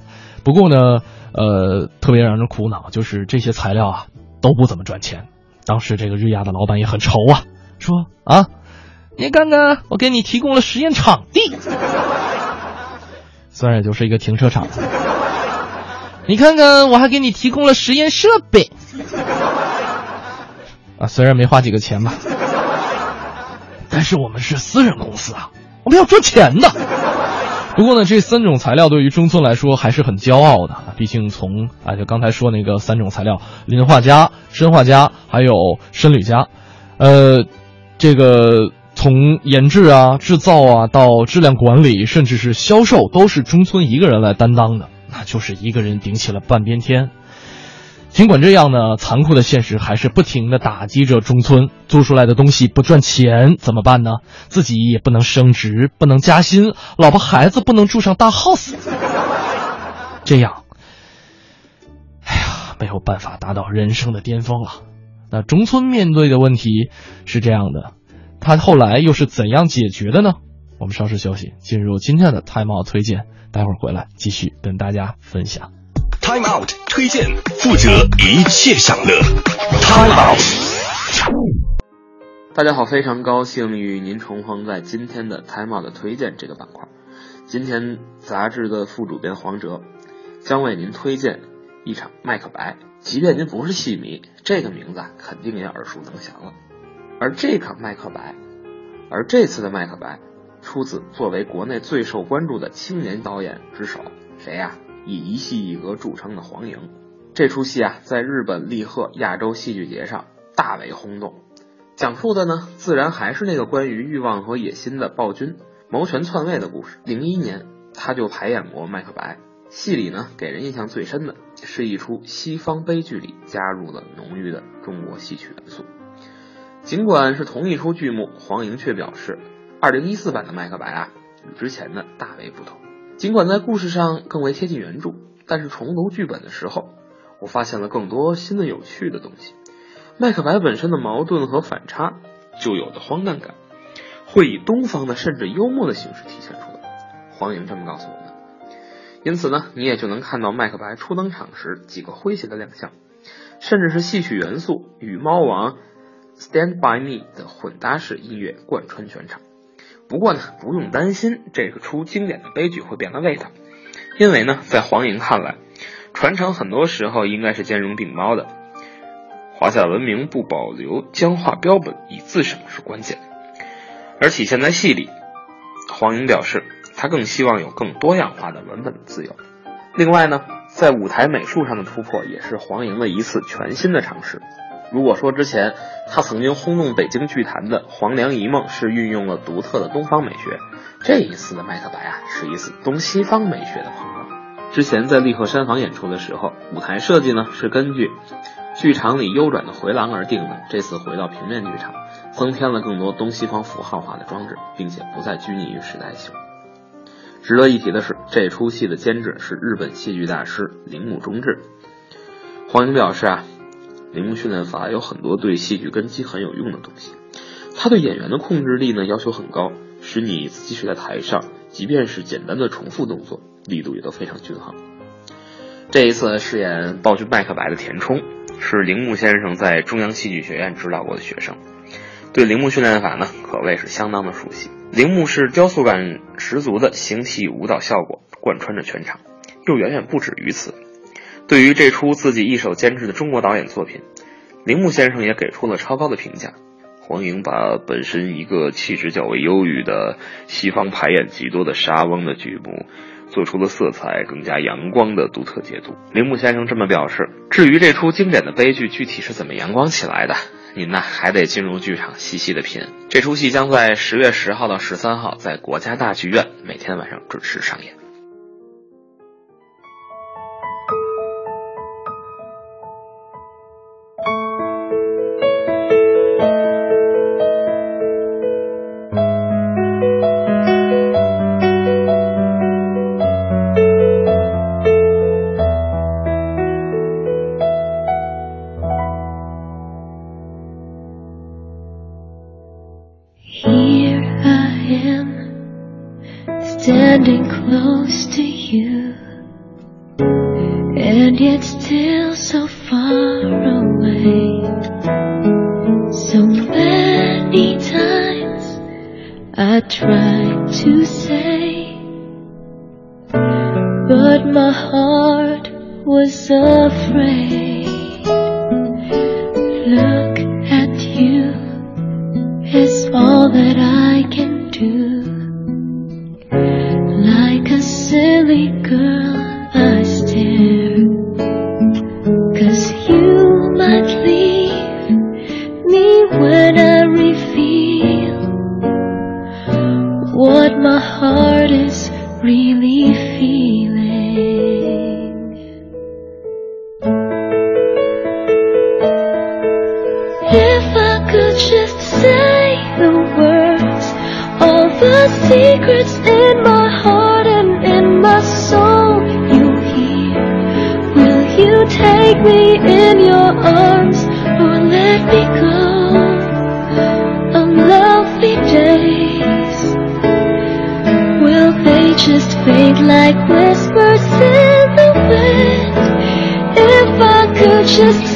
不过呢，呃，特别让人苦恼，就是这些材料啊都不怎么赚钱。当时这个日亚的老板也很愁啊，说啊，你看看，我给你提供了实验场地。虽然也就是一个停车场，你看看，我还给你提供了实验设备，啊，虽然没花几个钱吧，但是我们是私人公司啊，我们要赚钱的。不过呢，这三种材料对于中村来说还是很骄傲的，毕竟从啊，就刚才说那个三种材料，磷化镓、砷化镓还有砷铝镓，呃，这个。从研制啊、制造啊到质量管理，甚至是销售，都是中村一个人来担当的，那就是一个人顶起了半边天。尽管这样呢，残酷的现实还是不停的打击着中村。租出来的东西不赚钱怎么办呢？自己也不能升职，不能加薪，老婆孩子不能住上大 house。这样，哎呀，没有办法达到人生的巅峰了。那中村面对的问题是这样的，他后来又是怎样解决的呢？我们稍事休息，进入今天的 Time Out 推荐，待会儿回来继续跟大家分享。Time Out 推荐，负责一切享乐。Time Out。大家好，非常高兴与您重逢在今天的 Time Out 的推荐这个板块。今天杂志的副主编黄哲将为您推荐一场《麦克白》，即便您不是戏迷，这个名字肯定也耳熟能详了。而这场《麦克白》，而这次的《麦克白》出自作为国内最受关注的青年导演之手，谁呀、以一戏一格著称的黄莹。这出戏啊，在日本立贺亚洲戏剧节上大为轰动。讲述的呢，自然还是那个关于欲望和野心的暴君谋权篡位的故事。零一年，他就排演过《麦克白》，戏里呢，给人印象最深的是一出西方悲剧里加入了浓郁的中国戏曲元素。尽管是同一出剧目，黄莹却表示，二零一四版的《麦克白》啊，与之前的大为不同。尽管在故事上更为贴近原著，但是重读剧本的时候，我发现了更多新的有趣的东西。麦克白本身的矛盾和反差，就有的荒诞感，会以东方的甚至幽默的形式体现出来。黄莹这么告诉我们。因此呢，你也就能看到麦克白初登场时几个诙谐的亮相，甚至是戏曲元素与猫王《Stand by Me》的混搭式音乐贯穿全场。不过呢，不用担心这个出经典的悲剧会变了味道，因为呢，在黄莹看来，传承很多时候应该是兼容并包的。华夏文明不保留僵化标本以自省是关键，而体现在戏里。黄莹表示，他更希望有更多样化的文本自由。另外呢，在舞台美术上的突破也是黄莹的一次全新的尝试。如果说之前他曾经轰动北京剧坛的《黄粱一梦》是运用了独特的东方美学，这一次的《麦克白》啊是一次东西方美学的碰撞。之前在立鹤山房演出的时候，舞台设计呢是根据剧场里悠转的回廊而定的，这次回到平面剧场，增添了更多东西方符号化的装置，并且不再拘泥于时代性。值得一提的是，这出戏的监制是日本戏剧大师铃木忠志。黄莹表示啊。铃木训练法有很多对戏剧根基很有用的东西，他对演员的控制力呢要求很高，使你即使在台上，即便是简单的重复动作，力度也都非常均衡。这一次饰演暴君麦克白的田冲，是铃木先生在中央戏剧学院指导过的学生，对铃木训练法呢可谓是相当的熟悉。铃木是雕塑感十足的形体舞蹈效果贯穿着全场，又远远不止于此。对于这出自己一手监制的中国导演作品，铃木先生也给出了超高的评价。黄莹把本身一个气质较为忧郁的西方排演极多的沙翁的剧目，做出了色彩更加阳光的独特解读。铃木先生这么表示：“至于这出经典的悲剧具体是怎么阳光起来的，您呢还得进入剧场细细的品。这出戏将在十月十号到十三号在国家大剧院每天晚上准时上演。” Me in your arms or let me go? On lovely days, will they just fade like whispers in the wind? If I could just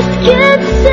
just can't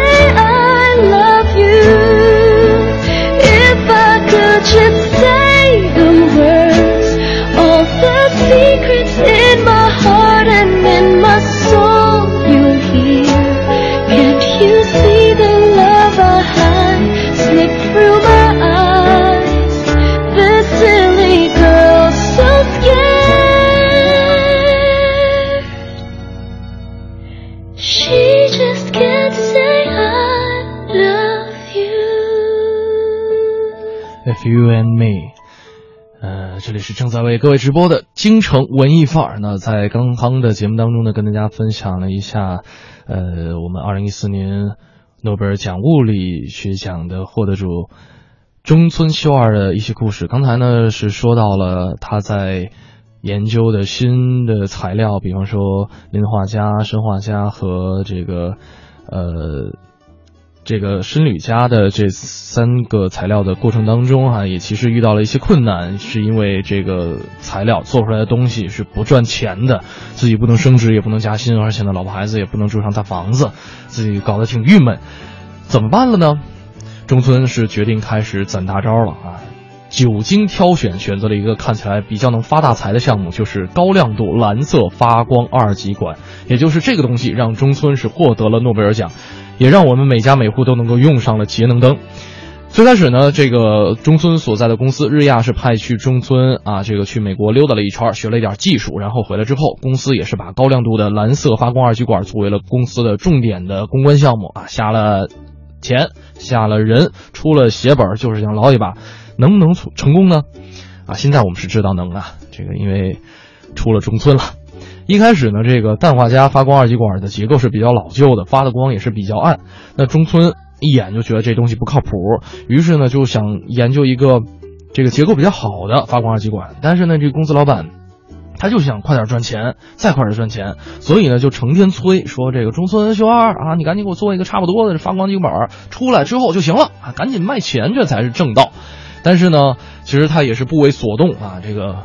and me。呃，这里是正在为各位直播的京城文艺范儿。那在刚刚的节目当中呢，跟大家分享了一下，呃，我们二零一四年诺贝尔奖物理学奖的获得者中村修二的一些故事。刚才呢是说到了他在研究的新的材料，比方说磷化镓、砷化镓和这个呃这个砷铝镓的这三个材料的过程当中啊，也其实遇到了一些困难，是因为这个材料做出来的东西是不赚钱的，自己不能升职，也不能加薪，而且呢，老婆孩子也不能住上大房子，自己搞得挺郁闷，怎么办了呢？中村是决定开始攒大招了啊！久经挑选，选择了一个看起来比较能发大财的项目，就是高亮度蓝色发光二极管。也就是这个东西，让中村是获得了诺贝尔奖，也让我们每家每户都能够用上了节能灯。最开始呢，这个中村所在的公司日亚是派去中村啊，这个去美国溜达了一圈，学了一点技术，然后回来之后，公司也是把高亮度的蓝色发光二极管作为了公司的重点的公关项目啊，下了钱，下了人，出了血本，就是想捞一把。能不能成功呢？啊，现在我们是知道能啊，这个因为出了中村了。一开始呢，这个氮化镓发光二极管的结构是比较老旧的，发的光也是比较暗。那中村一眼就觉得这东西不靠谱，于是呢就想研究一个这个结构比较好的发光二极管。但是呢，这个公司老板他就想快点赚钱，再快点赚钱，所以呢就成天催说这个中村修二啊，你赶紧给我做一个差不多的发光极管出来之后就行了啊，赶紧卖钱，这才是正道。但是呢，其实他也是不为所动啊，这个。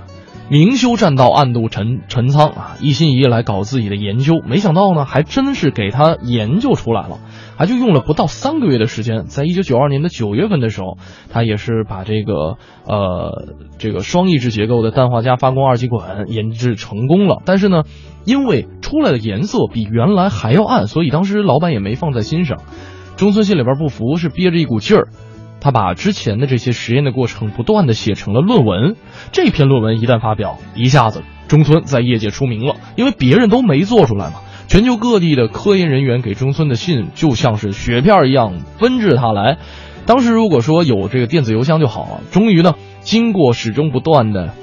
明修栈道，暗度陈陈仓啊，一心一意来搞自己的研究。没想到呢，还真是给他研究出来了，还就用了不到三个月的时间。在一九九二年的九月份的时候，他也是把这个呃这个双抑制结构的氮化镓发光二极管研制成功了。但是呢，因为出来的颜色比原来还要暗，所以当时老板也没放在心上。中村心里边不服，是憋着一股劲儿。他把之前的这些实验的过程不断的写成了论文，这篇论文一旦发表，一下子中村在业界出名了，因为别人都没做出来嘛。全球各地的科研人员给中村的信就像是雪片一样纷至沓来。当时如果说有这个电子邮箱就好了。终于呢，经过始终不断的、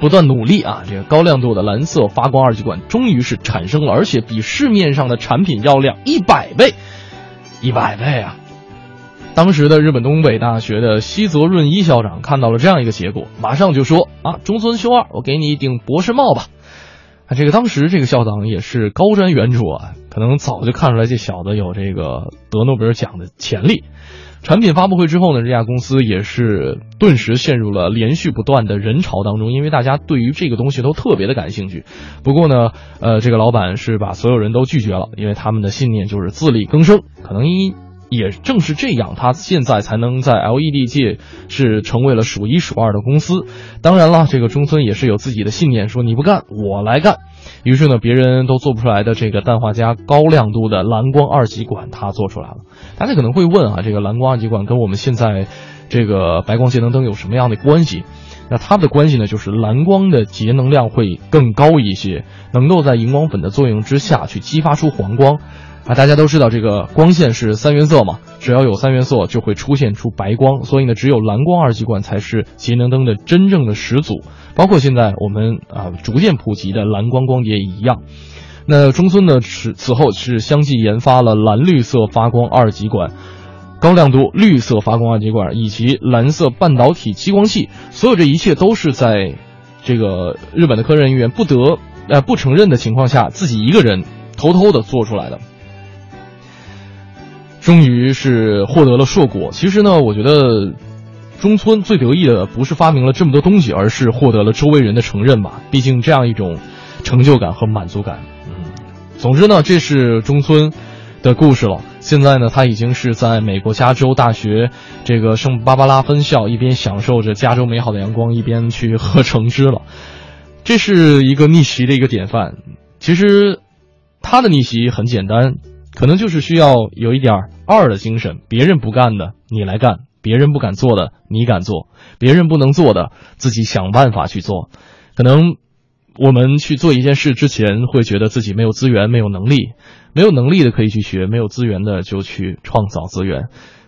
不断努力啊，这个高亮度的蓝色发光二极管终于是产生了，而且比市面上的产品要亮一百倍，一百倍啊！当时的日本东北大学的西泽润一校长看到了这样一个结果，马上就说：“啊，中村修二，我给你一顶博士帽吧。”啊，这个当时这个校长也是高瞻远瞩啊，可能早就看出来这小子有这个得诺贝尔奖的潜力。产品发布会之后呢，这家公司也是顿时陷入了连续不断的人潮当中，因为大家对于这个东西都特别的感兴趣。不过呢，呃，这个老板是把所有人都拒绝了，因为他们的信念就是自力更生，可能因。也正是这样，他现在才能在 LED 界是成为了数一数二的公司。当然了，这个中村也是有自己的信念，说你不干，我来干。于是呢，别人都做不出来的这个氮化镓高亮度的蓝光二极管，他做出来了。大家可能会问啊，这个蓝光二极管跟我们现在这个白光节能灯有什么样的关系？那它的关系呢，就是蓝光的节能量会更高一些，能够在荧光粉的作用之下去激发出黄光。啊，大家都知道这个光线是三原色嘛，只要有三原色就会出现出白光，所以呢，只有蓝光二极管才是节能灯的真正的始祖。包括现在我们啊逐渐普及的蓝光光碟一样。那中村呢，此此后是相继研发了蓝绿色发光二极管、高亮度绿色发光二极管以及蓝色半导体激光器。所有这一切都是在这个日本的科研人员不得呃不承认的情况下，自己一个人偷偷的做出来的。终于是获得了硕果。其实呢，我觉得中村最得意的不是发明了这么多东西，而是获得了周围人的承认吧。毕竟这样一种成就感和满足感。嗯，总之呢，这是中村的故事了。现在呢，他已经是在美国加州大学这个圣巴巴拉分校，一边享受着加州美好的阳光，一边去喝橙汁了。这是一个逆袭的一个典范。其实他的逆袭很简单。可能就是需要有一点二的精神，别人不干的你来干，别人不敢做的你敢做，别人不能做的自己想办法去做。可能我们去做一件事之前，会觉得自己没有资源、没有能力，没有能力的可以去学，没有资源的就去创造资源。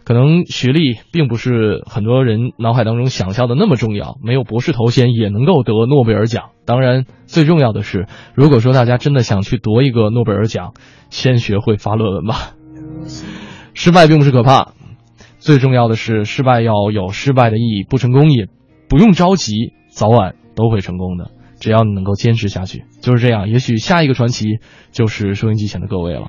可能学历并不是很多人脑海当中想象的那么重要，没有博士头衔也能够得诺贝尔奖。当然，最重要的是，如果说大家真的想去夺一个诺贝尔奖，先学会发论文吧。失败并不是可怕，最重要的是失败要有失败的意义，不成功也不用着急，早晚都会成功的。只要你能够坚持下去，就是这样。也许下一个传奇就是收音机前的各位了。